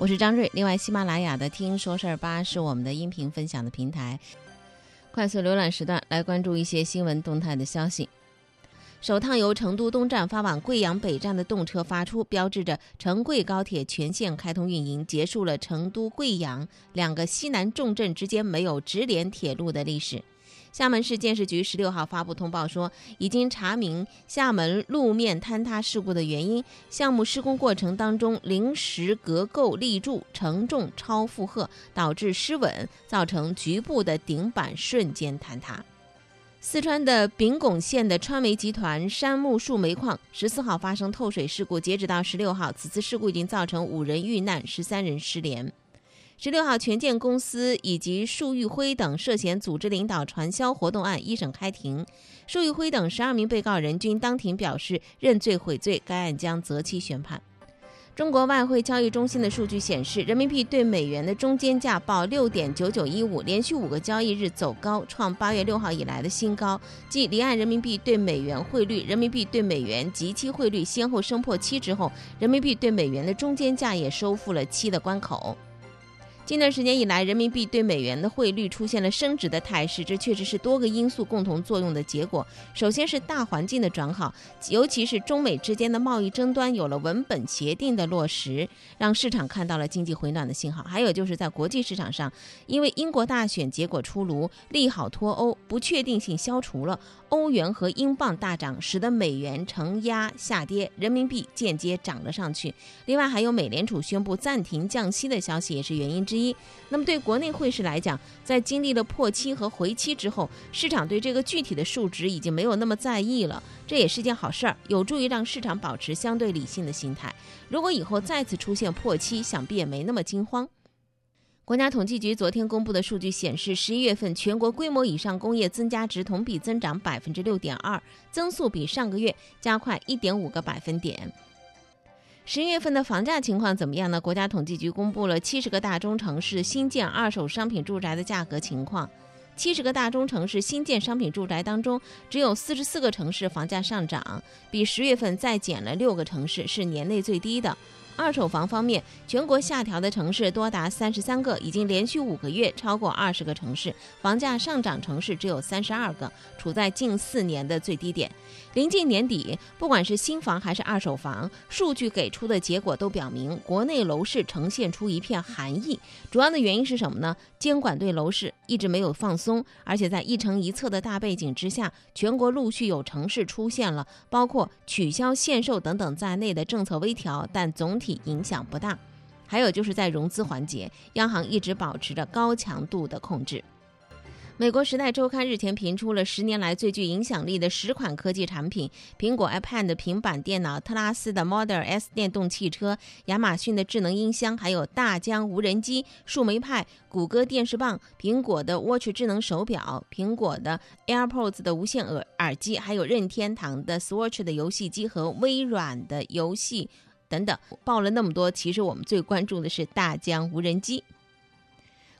我是张瑞。另外，喜马拉雅的“听说事儿吧”是我们的音频分享的平台。快速浏览时段来关注一些新闻动态的消息。首趟由成都东站发往贵阳北站的动车发出，标志着成贵高铁全线开通运营，结束了成都、贵阳两个西南重镇之间没有直连铁路的历史。厦门市建设局十六号发布通报说，已经查明厦门路面坍塌事故的原因，项目施工过程当中临时隔构立柱承重超负荷，导致失稳，造成局部的顶板瞬间坍塌。四川的丙拱县的川煤集团杉木树煤矿十四号发生透水事故，截止到十六号，此次事故已经造成五人遇难，十三人失联。十六号，权健公司以及束昱辉等涉嫌组织领导传销活动案一审开庭，束昱辉等十二名被告人均当庭表示认罪悔罪，该案将择期宣判。中国外汇交易中心的数据显示，人民币对美元的中间价报六点九九一五，连续五个交易日走高，创八月六号以来的新高。继离岸人民币对美元汇率、人民币对美元即期汇率先后升破七之后，人民币对美元的中间价也收复了七的关口。近段时间以来，人民币对美元的汇率出现了升值的态势，这确实是多个因素共同作用的结果。首先是大环境的转好，尤其是中美之间的贸易争端有了文本协定的落实，让市场看到了经济回暖的信号。还有就是在国际市场上，因为英国大选结果出炉，利好脱欧，不确定性消除了，欧元和英镑大涨，使得美元承压下跌，人民币间接涨了上去。另外还有美联储宣布暂停降息的消息，也是原因之一。一，那么对国内汇市来讲，在经历了破期和回期之后，市场对这个具体的数值已经没有那么在意了，这也是件好事儿，有助于让市场保持相对理性的心态。如果以后再次出现破期，想必也没那么惊慌。国家统计局昨天公布的数据显示，十一月份全国规模以上工业增加值同比增长百分之六点二，增速比上个月加快一点五个百分点。十一月份的房价情况怎么样呢？国家统计局公布了七十个大中城市新建二手商品住宅的价格情况。七十个大中城市新建商品住宅当中，只有四十四个城市房价上涨，比十月份再减了六个城市，是年内最低的。二手房方面，全国下调的城市多达三十三个，已经连续五个月超过二十个城市，房价上涨城市只有三十二个，处在近四年的最低点。临近年底，不管是新房还是二手房，数据给出的结果都表明，国内楼市呈现出一片寒意。主要的原因是什么呢？监管对楼市一直没有放松，而且在一城一策的大背景之下，全国陆续有城市出现了包括取消限售等等在内的政策微调，但总体。影响不大，还有就是在融资环节，央行一直保持着高强度的控制。美国《时代周刊》日前评出了十年来最具影响力的十款科技产品：苹果 iPad 平板电脑、特拉斯的 Model S 电动汽车、亚马逊的智能音箱，还有大疆无人机、树莓派、谷歌电视棒、苹果的 Watch 智能手表、苹果的 AirPods 的无线耳耳机，还有任天堂的 Switch 的游戏机和微软的游戏。等等，报了那么多，其实我们最关注的是大疆无人机。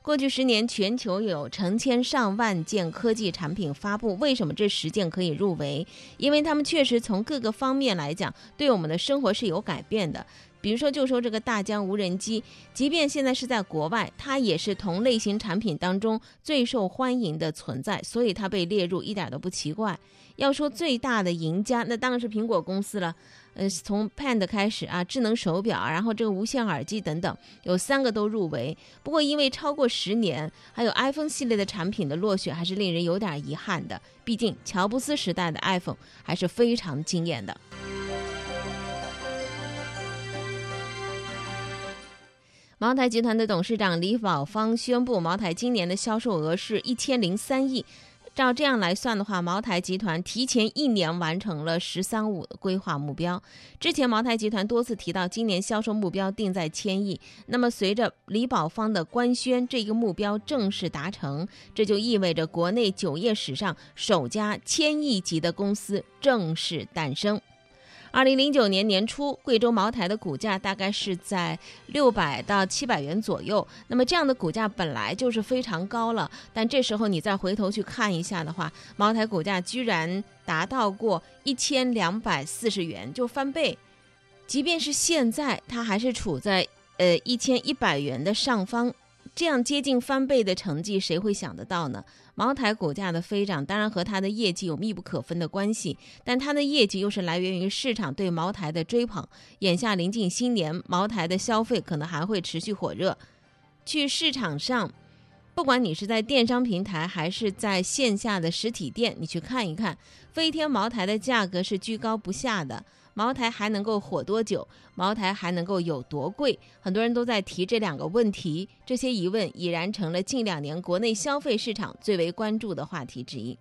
过去十年，全球有成千上万件科技产品发布，为什么这十件可以入围？因为他们确实从各个方面来讲，对我们的生活是有改变的。比如说，就说这个大疆无人机，即便现在是在国外，它也是同类型产品当中最受欢迎的存在，所以它被列入一点都不奇怪。要说最大的赢家，那当然是苹果公司了。呃，从 Pand 开始啊，智能手表，然后这个无线耳机等等，有三个都入围。不过因为超过十年，还有 iPhone 系列的产品的落选，还是令人有点遗憾的。毕竟乔布斯时代的 iPhone 还是非常惊艳的。茅台集团的董事长李宝芳宣布，茅台今年的销售额是一千零三亿。照这样来算的话，茅台集团提前一年完成了“十三五”的规划目标。之前茅台集团多次提到，今年销售目标定在千亿。那么，随着李宝芳的官宣，这个目标正式达成，这就意味着国内酒业史上首家千亿级的公司正式诞生。二零零九年年初，贵州茅台的股价大概是在六百到七百元左右。那么这样的股价本来就是非常高了，但这时候你再回头去看一下的话，茅台股价居然达到过一千两百四十元，就翻倍。即便是现在，它还是处在呃一千一百元的上方，这样接近翻倍的成绩，谁会想得到呢？茅台股价的飞涨，当然和它的业绩有密不可分的关系，但它的业绩又是来源于市场对茅台的追捧。眼下临近新年，茅台的消费可能还会持续火热。去市场上，不管你是在电商平台还是在线下的实体店，你去看一看，飞天茅台的价格是居高不下的。茅台还能够火多久？茅台还能够有多贵？很多人都在提这两个问题，这些疑问已然成了近两年国内消费市场最为关注的话题之一。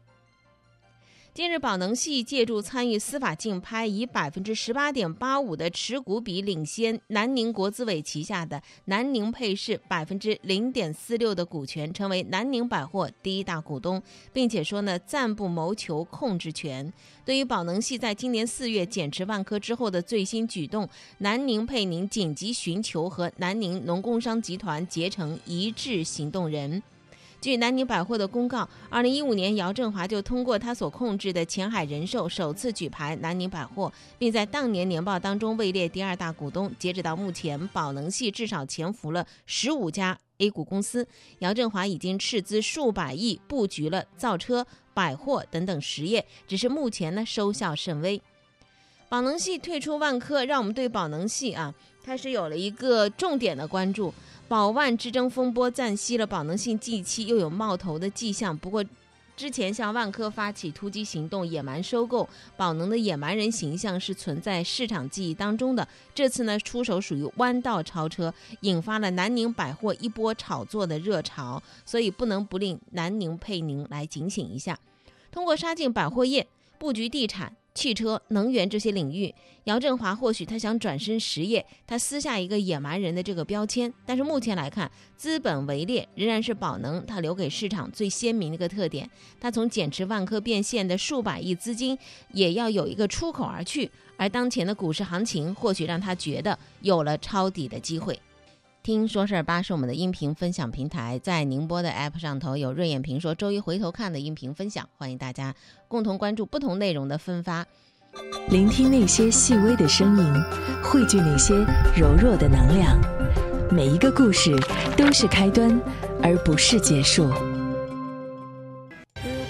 近日，宝能系借助参与司法竞拍，以百分之十八点八五的持股比领先南宁国资委旗下的南宁配饰百分之零点四六的股权，成为南宁百货第一大股东，并且说呢暂不谋求控制权。对于宝能系在今年四月减持万科之后的最新举动，南宁配宁紧急寻求和南宁农工商集团结成一致行动人。据南宁百货的公告，二零一五年姚振华就通过他所控制的前海人寿首次举牌南宁百货，并在当年年报当中位列第二大股东。截止到目前，宝能系至少潜伏了十五家 A 股公司，姚振华已经斥资数百亿布局了造车、百货等等实业，只是目前呢收效甚微。宝能系退出万科，让我们对宝能系啊开始有了一个重点的关注。宝万之争风波暂息了，宝能信近期又有冒头的迹象。不过，之前向万科发起突击行动、野蛮收购宝能的野蛮人形象是存在市场记忆当中的。这次呢，出手属于弯道超车，引发了南宁百货一波炒作的热潮，所以不能不令南宁配宁来警醒一下。通过杀进百货业，布局地产。汽车、能源这些领域，姚振华或许他想转身实业，他撕下一个野蛮人的这个标签。但是目前来看，资本围猎仍然是宝能他留给市场最鲜明的一个特点。他从减持万科变现的数百亿资金，也要有一个出口而去。而当前的股市行情，或许让他觉得有了抄底的机会。听说事儿吧是我们的音频分享平台，在宁波的 App 上头有“润眼评说”周一回头看的音频分享，欢迎大家共同关注不同内容的分发，聆听那些细微的声音，汇聚那些柔弱的能量。每一个故事都是开端，而不是结束。如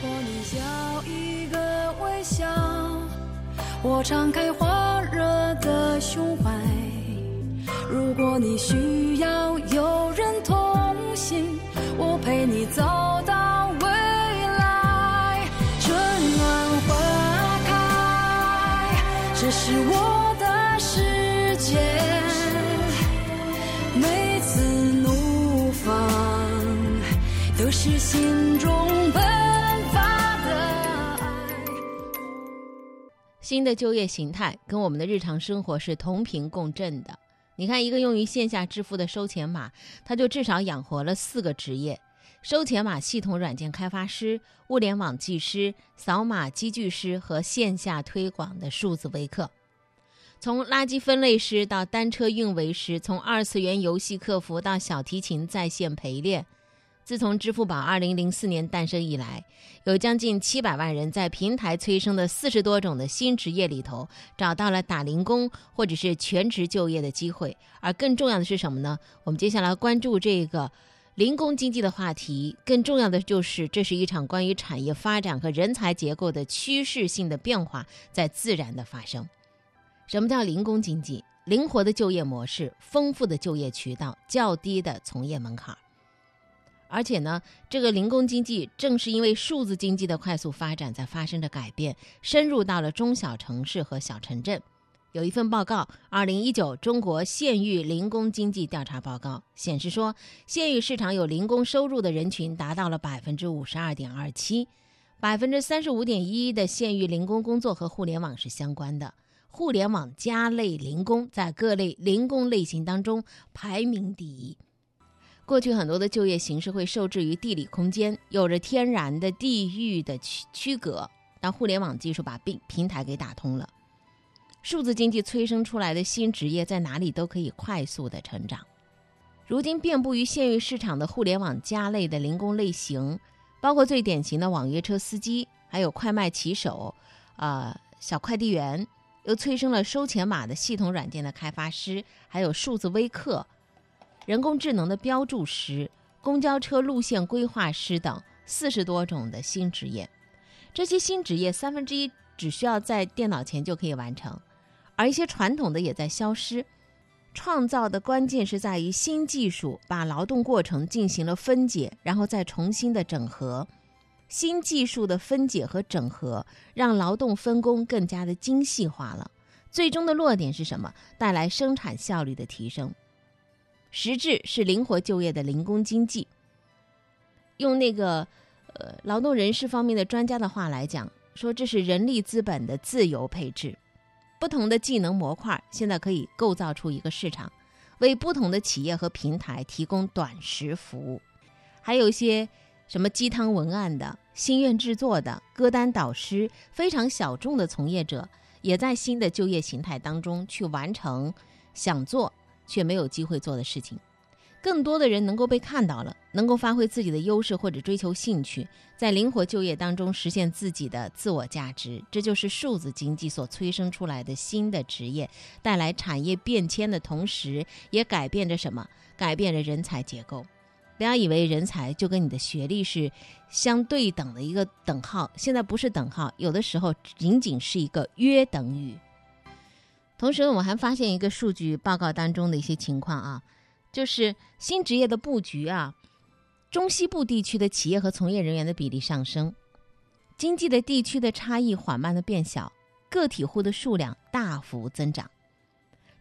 果你笑一个微笑，我敞开火果你需要有人同行，我陪你走到未来。春暖花开，这是我的世界。每次怒放，都是心中奔发的爱。新的就业形态跟我们的日常生活是同频共振的。你看，一个用于线下支付的收钱码，它就至少养活了四个职业：收钱码系统软件开发师、物联网技师、扫码机具师和线下推广的数字微客。从垃圾分类师到单车运维师，从二次元游戏客服到小提琴在线陪练。自从支付宝二零零四年诞生以来，有将近七百万人在平台催生的四十多种的新职业里头，找到了打零工或者是全职就业的机会。而更重要的是什么呢？我们接下来关注这个零工经济的话题。更重要的就是，这是一场关于产业发展和人才结构的趋势性的变化在自然的发生。什么叫零工经济？灵活的就业模式，丰富的就业渠道，较低的从业门槛。而且呢，这个零工经济正是因为数字经济的快速发展，在发生着改变，深入到了中小城市和小城镇。有一份报告，《二零一九中国县域零工经济调查报告》显示说，县域市场有零工收入的人群达到了百分之五十二点二七，百分之三十五点一的县域零工工作和互联网是相关的，互联网加类零工在各类零工类型当中排名第一。过去很多的就业形式会受制于地理空间，有着天然的地域的区区隔。但互联网技术把平平台给打通了，数字经济催生出来的新职业在哪里都可以快速的成长。如今遍布于县域市场的互联网加类的零工类型，包括最典型的网约车司机，还有快卖骑手，啊，小快递员，又催生了收钱码的系统软件的开发师，还有数字微客。人工智能的标注师、公交车路线规划师等四十多种的新职业。这些新职业三分之一只需要在电脑前就可以完成，而一些传统的也在消失。创造的关键是在于新技术把劳动过程进行了分解，然后再重新的整合。新技术的分解和整合，让劳动分工更加的精细化了。最终的落点是什么？带来生产效率的提升。实质是灵活就业的零工经济。用那个呃劳动人事方面的专家的话来讲，说这是人力资本的自由配置。不同的技能模块现在可以构造出一个市场，为不同的企业和平台提供短时服务。还有一些。什么鸡汤文案的、心愿制作的、歌单导师，非常小众的从业者，也在新的就业形态当中去完成想做却没有机会做的事情。更多的人能够被看到了，能够发挥自己的优势或者追求兴趣，在灵活就业当中实现自己的自我价值。这就是数字经济所催生出来的新的职业，带来产业变迁的同时，也改变着什么？改变着人才结构。不要以为人才就跟你的学历是相对等的一个等号，现在不是等号，有的时候仅仅是一个约等于。同时，我们还发现一个数据报告当中的一些情况啊，就是新职业的布局啊，中西部地区的企业和从业人员的比例上升，经济的地区的差异缓慢的变小，个体户的数量大幅增长。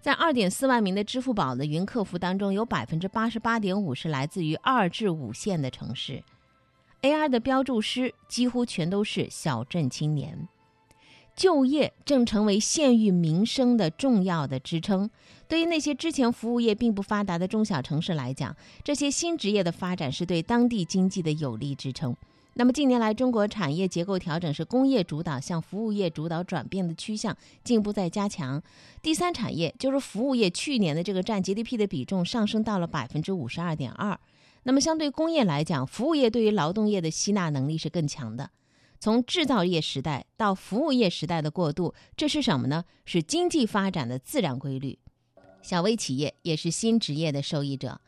在二点四万名的支付宝的云客服当中，有百分之八十八点五是来自于二至五线的城市。AI 的标注师几乎全都是小镇青年。就业正成为县域民生的重要的支撑。对于那些之前服务业并不发达的中小城市来讲，这些新职业的发展是对当地经济的有力支撑。那么近年来，中国产业结构调整是工业主导向服务业主导转变的趋向进一步在加强。第三产业就是服务业，去年的这个占 GDP 的比重上升到了百分之五十二点二。那么相对工业来讲，服务业对于劳动业的吸纳能力是更强的。从制造业时代到服务业时代的过渡，这是什么呢？是经济发展的自然规律。小微企业也是新职业的受益者。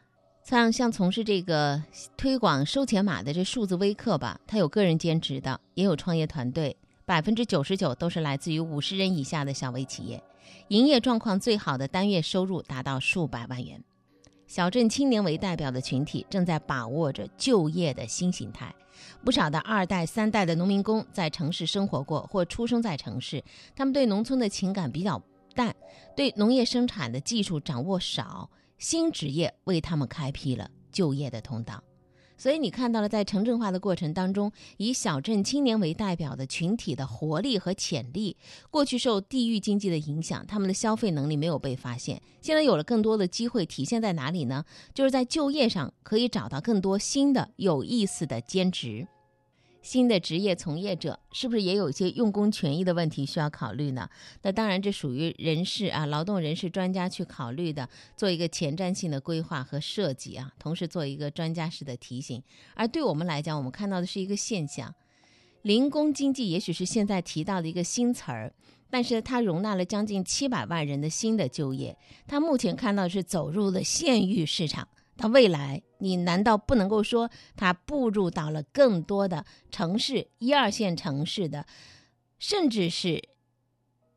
像像从事这个推广收钱码的这数字微课吧，他有个人兼职的，也有创业团队，百分之九十九都是来自于五十人以下的小微企业，营业状况最好的单月收入达到数百万元。小镇青年为代表的群体正在把握着就业的新形态，不少的二代、三代的农民工在城市生活过或出生在城市，他们对农村的情感比较淡，对农业生产的技术掌握少。新职业为他们开辟了就业的通道，所以你看到了，在城镇化的过程当中，以小镇青年为代表的群体的活力和潜力，过去受地域经济的影响，他们的消费能力没有被发现，现在有了更多的机会，体现在哪里呢？就是在就业上可以找到更多新的有意思的兼职。新的职业从业者是不是也有一些用工权益的问题需要考虑呢？那当然，这属于人事啊，劳动人事专家去考虑的，做一个前瞻性的规划和设计啊，同时做一个专家式的提醒。而对我们来讲，我们看到的是一个现象：零工经济也许是现在提到的一个新词儿，但是它容纳了将近七百万人的新的就业。它目前看到是走入了县域市场。它未来，你难道不能够说它步入到了更多的城市、一二线城市的，甚至是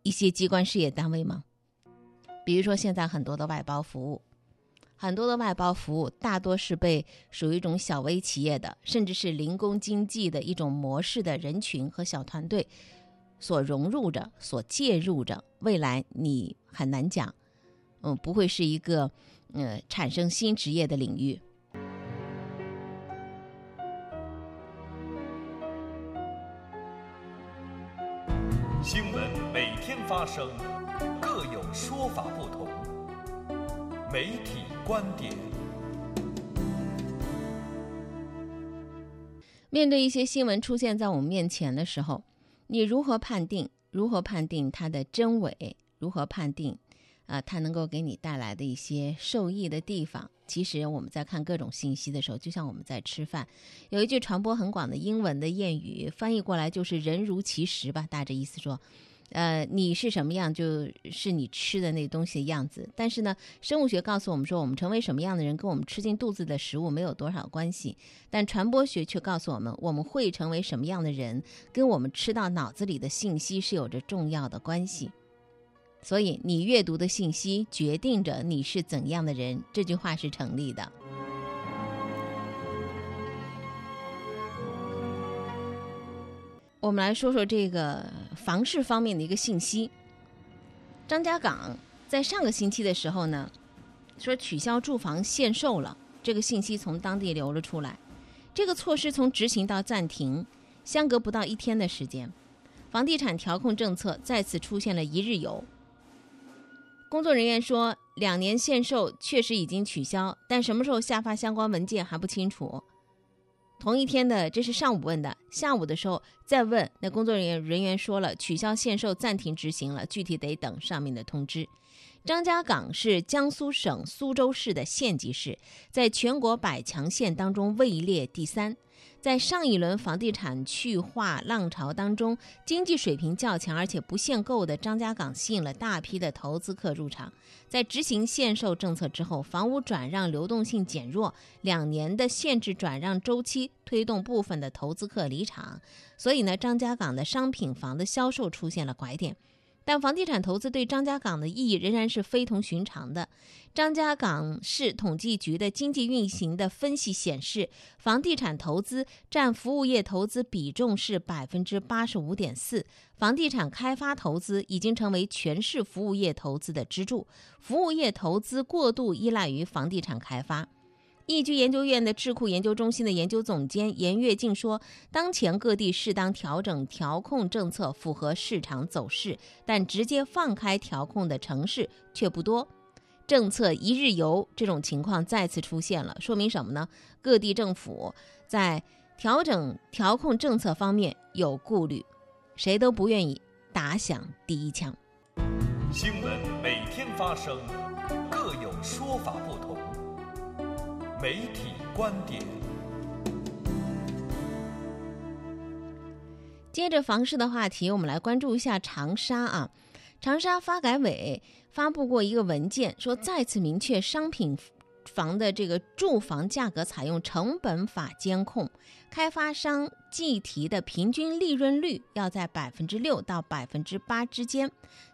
一些机关事业单位吗？比如说，现在很多的外包服务，很多的外包服务大多是被属于一种小微企业的，甚至是零工经济的一种模式的人群和小团队所融入着、所介入着。未来你很难讲，嗯，不会是一个。呃，产生新职业的领域。发生，各有说法不同。媒体观点。面对一些新闻出现在我们面前的时候，你如何判定？如何判定它的真伪？如何判定？啊，它能够给你带来的一些受益的地方，其实我们在看各种信息的时候，就像我们在吃饭。有一句传播很广的英文的谚语，翻译过来就是“人如其食”吧，大致意思说，呃，你是什么样，就是你吃的那东西的样子。但是呢，生物学告诉我们说，我们成为什么样的人，跟我们吃进肚子的食物没有多少关系。但传播学却告诉我们，我们会成为什么样的人，跟我们吃到脑子里的信息是有着重要的关系。所以，你阅读的信息决定着你是怎样的人，这句话是成立的。我们来说说这个房市方面的一个信息。张家港在上个星期的时候呢，说取消住房限售了，这个信息从当地流了出来。这个措施从执行到暂停，相隔不到一天的时间，房地产调控政策再次出现了一日游。工作人员说，两年限售确实已经取消，但什么时候下发相关文件还不清楚。同一天的，这是上午问的，下午的时候再问，那工作人员人员说了，取消限售，暂停执行了，具体得等上面的通知。张家港是江苏省苏州市的县级市，在全国百强县当中位列第三。在上一轮房地产去化浪潮当中，经济水平较强而且不限购的张家港吸引了大批的投资客入场。在执行限售政策之后，房屋转让流动性减弱，两年的限制转让周期推动部分的投资客离场，所以呢，张家港的商品房的销售出现了拐点。但房地产投资对张家港的意义仍然是非同寻常的。张家港市统计局的经济运行的分析显示，房地产投资占服务业投资比重是百分之八十五点四，房地产开发投资已经成为全市服务业投资的支柱，服务业投资过度依赖于房地产开发。易居研究院的智库研究中心的研究总监严跃进说：“当前各地适当调整调控政策，符合市场走势，但直接放开调控的城市却不多。政策一日游这种情况再次出现了，说明什么呢？各地政府在调整调控政策方面有顾虑，谁都不愿意打响第一枪。新闻每天发生，各有说法不同。”媒体观点。接着房市的话题，我们来关注一下长沙啊。长沙发改委发布过一个文件，说再次明确商品房的这个住房价格采用成本法监控，开发商计提的平均利润率要在百分之六到百分之八之间。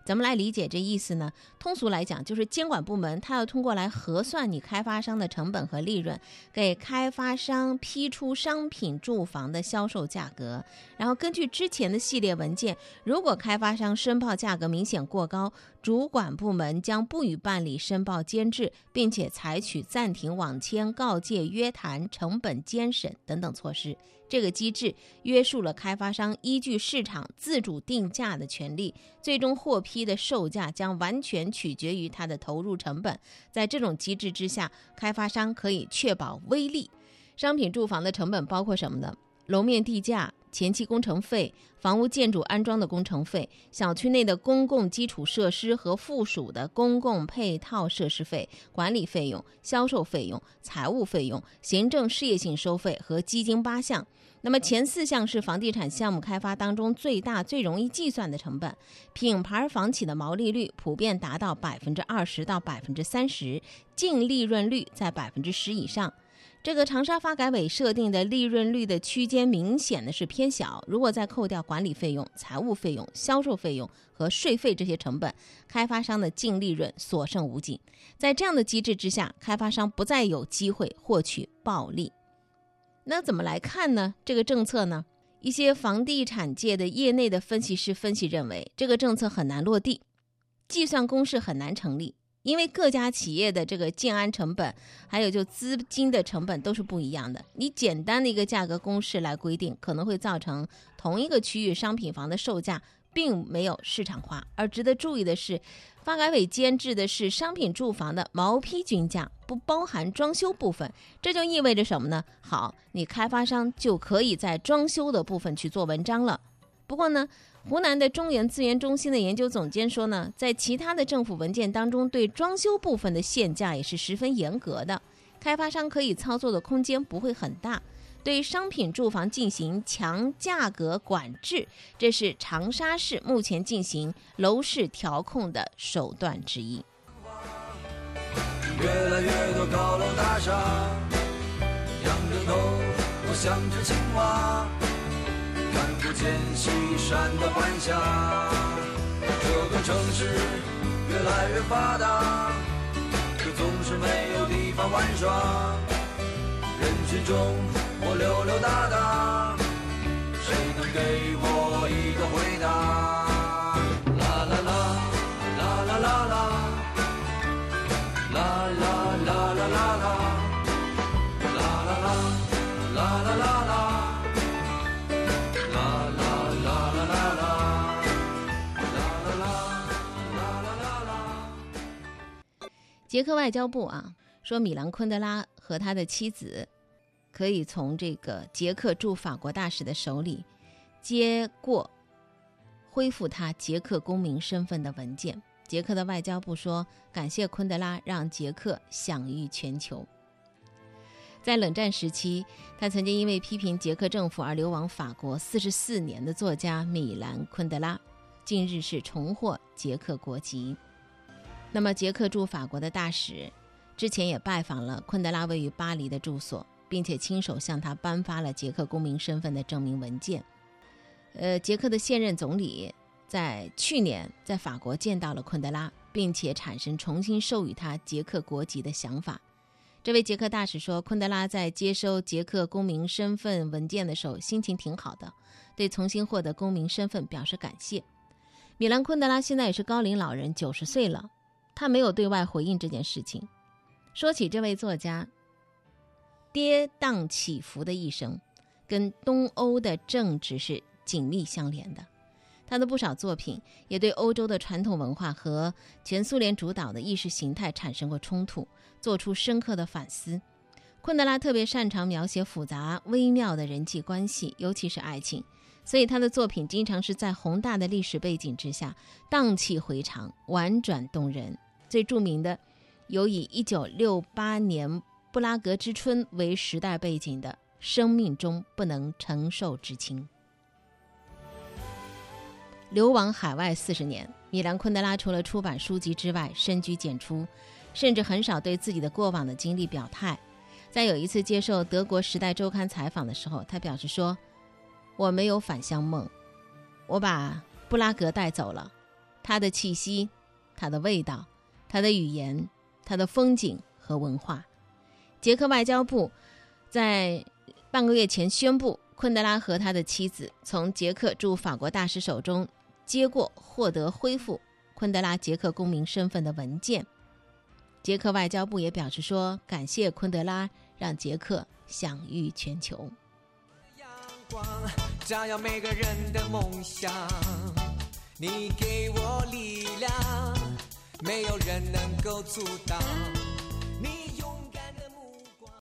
怎么来理解这意思呢？通俗来讲，就是监管部门它要通过来核算你开发商的成本和利润，给开发商批出商品住房的销售价格。然后根据之前的系列文件，如果开发商申报价格明显过高，主管部门将不予办理申报监制，并且采取暂停网签、告诫、约谈、成本监审等等措施。这个机制约束了开发商依据市场自主定价的权利，最终获批的售价将完全取决于它的投入成本。在这种机制之下，开发商可以确保微利。商品住房的成本包括什么呢？楼面地价。前期工程费、房屋建筑安装的工程费、小区内的公共基础设施和附属的公共配套设施费、管理费用、销售费用、财务费用、行政事业性收费和基金八项。那么前四项是房地产项目开发当中最大、最容易计算的成本。品牌房企的毛利率普遍达到百分之二十到百分之三十，净利润率在百分之十以上。这个长沙发改委设定的利润率的区间明显的是偏小。如果再扣掉管理费用、财务费用、销售费用和税费这些成本，开发商的净利润所剩无几。在这样的机制之下，开发商不再有机会获取暴利。那怎么来看呢？这个政策呢？一些房地产界的业内的分析师分析认为，这个政策很难落地，计算公式很难成立。因为各家企业的这个建安成本，还有就资金的成本都是不一样的。你简单的一个价格公式来规定，可能会造成同一个区域商品房的售价并没有市场化。而值得注意的是，发改委监制的是商品住房的毛坯均价，不包含装修部分。这就意味着什么呢？好，你开发商就可以在装修的部分去做文章了。不过呢。湖南的中原资源中心的研究总监说呢，在其他的政府文件当中，对装修部分的限价也是十分严格的，开发商可以操作的空间不会很大。对商品住房进行强价格管制，这是长沙市目前进行楼市调控的手段之一。越来越多高楼大厦，仰着头，我像只青蛙，看不见西山的晚霞。这个城市越来越发达，可总是没有地方玩耍。人群中我溜溜达达，谁能给我一个回答？啦啦啦，啦啦啦啦。啦啦啦啦啦啦，啦啦啦，啦啦啦啦，啦啦啦啦啦啦，啦啦啦啦啦啦。捷克外交部啊说，米兰昆德拉和他的妻子可以从这个捷克驻法国大使的手里接过恢复他捷克公民身份的文件。捷克的外交部说，感谢昆德拉让捷克享誉全球。在冷战时期，他曾经因为批评捷克政府而流亡法国四十四年的作家米兰·昆德拉，近日是重获捷克国籍。那么，捷克驻法国的大使之前也拜访了昆德拉位于巴黎的住所，并且亲手向他颁发了捷克公民身份的证明文件。呃，捷克的现任总理。在去年，在法国见到了昆德拉，并且产生重新授予他捷克国籍的想法。这位捷克大使说，昆德拉在接收捷克公民身份文件的时候心情挺好的，对重新获得公民身份表示感谢。米兰·昆德拉现在也是高龄老人，九十岁了，他没有对外回应这件事情。说起这位作家，跌宕起伏的一生，跟东欧的政治是紧密相连的。他的不少作品也对欧洲的传统文化和前苏联主导的意识形态产生过冲突，做出深刻的反思。昆德拉特别擅长描写复杂微妙的人际关系，尤其是爱情，所以他的作品经常是在宏大的历史背景之下荡气回肠、婉转动人。最著名的有以1968年布拉格之春为时代背景的《生命中不能承受之轻》。流亡海外四十年，米兰·昆德拉除了出版书籍之外，深居简出，甚至很少对自己的过往的经历表态。在有一次接受德国《时代周刊》采访的时候，他表示说：“我没有返乡梦，我把布拉格带走了，它的气息，它的味道，它的语言，它的风景和文化。”捷克外交部在半个月前宣布，昆德拉和他的妻子从捷克驻法国大使手中。接过获得恢复昆德拉捷克公民身份的文件，捷克外交部也表示说，感谢昆德拉让捷克享誉全球。阳光照耀每个人的梦想，你给我力量，没有人能够阻挡。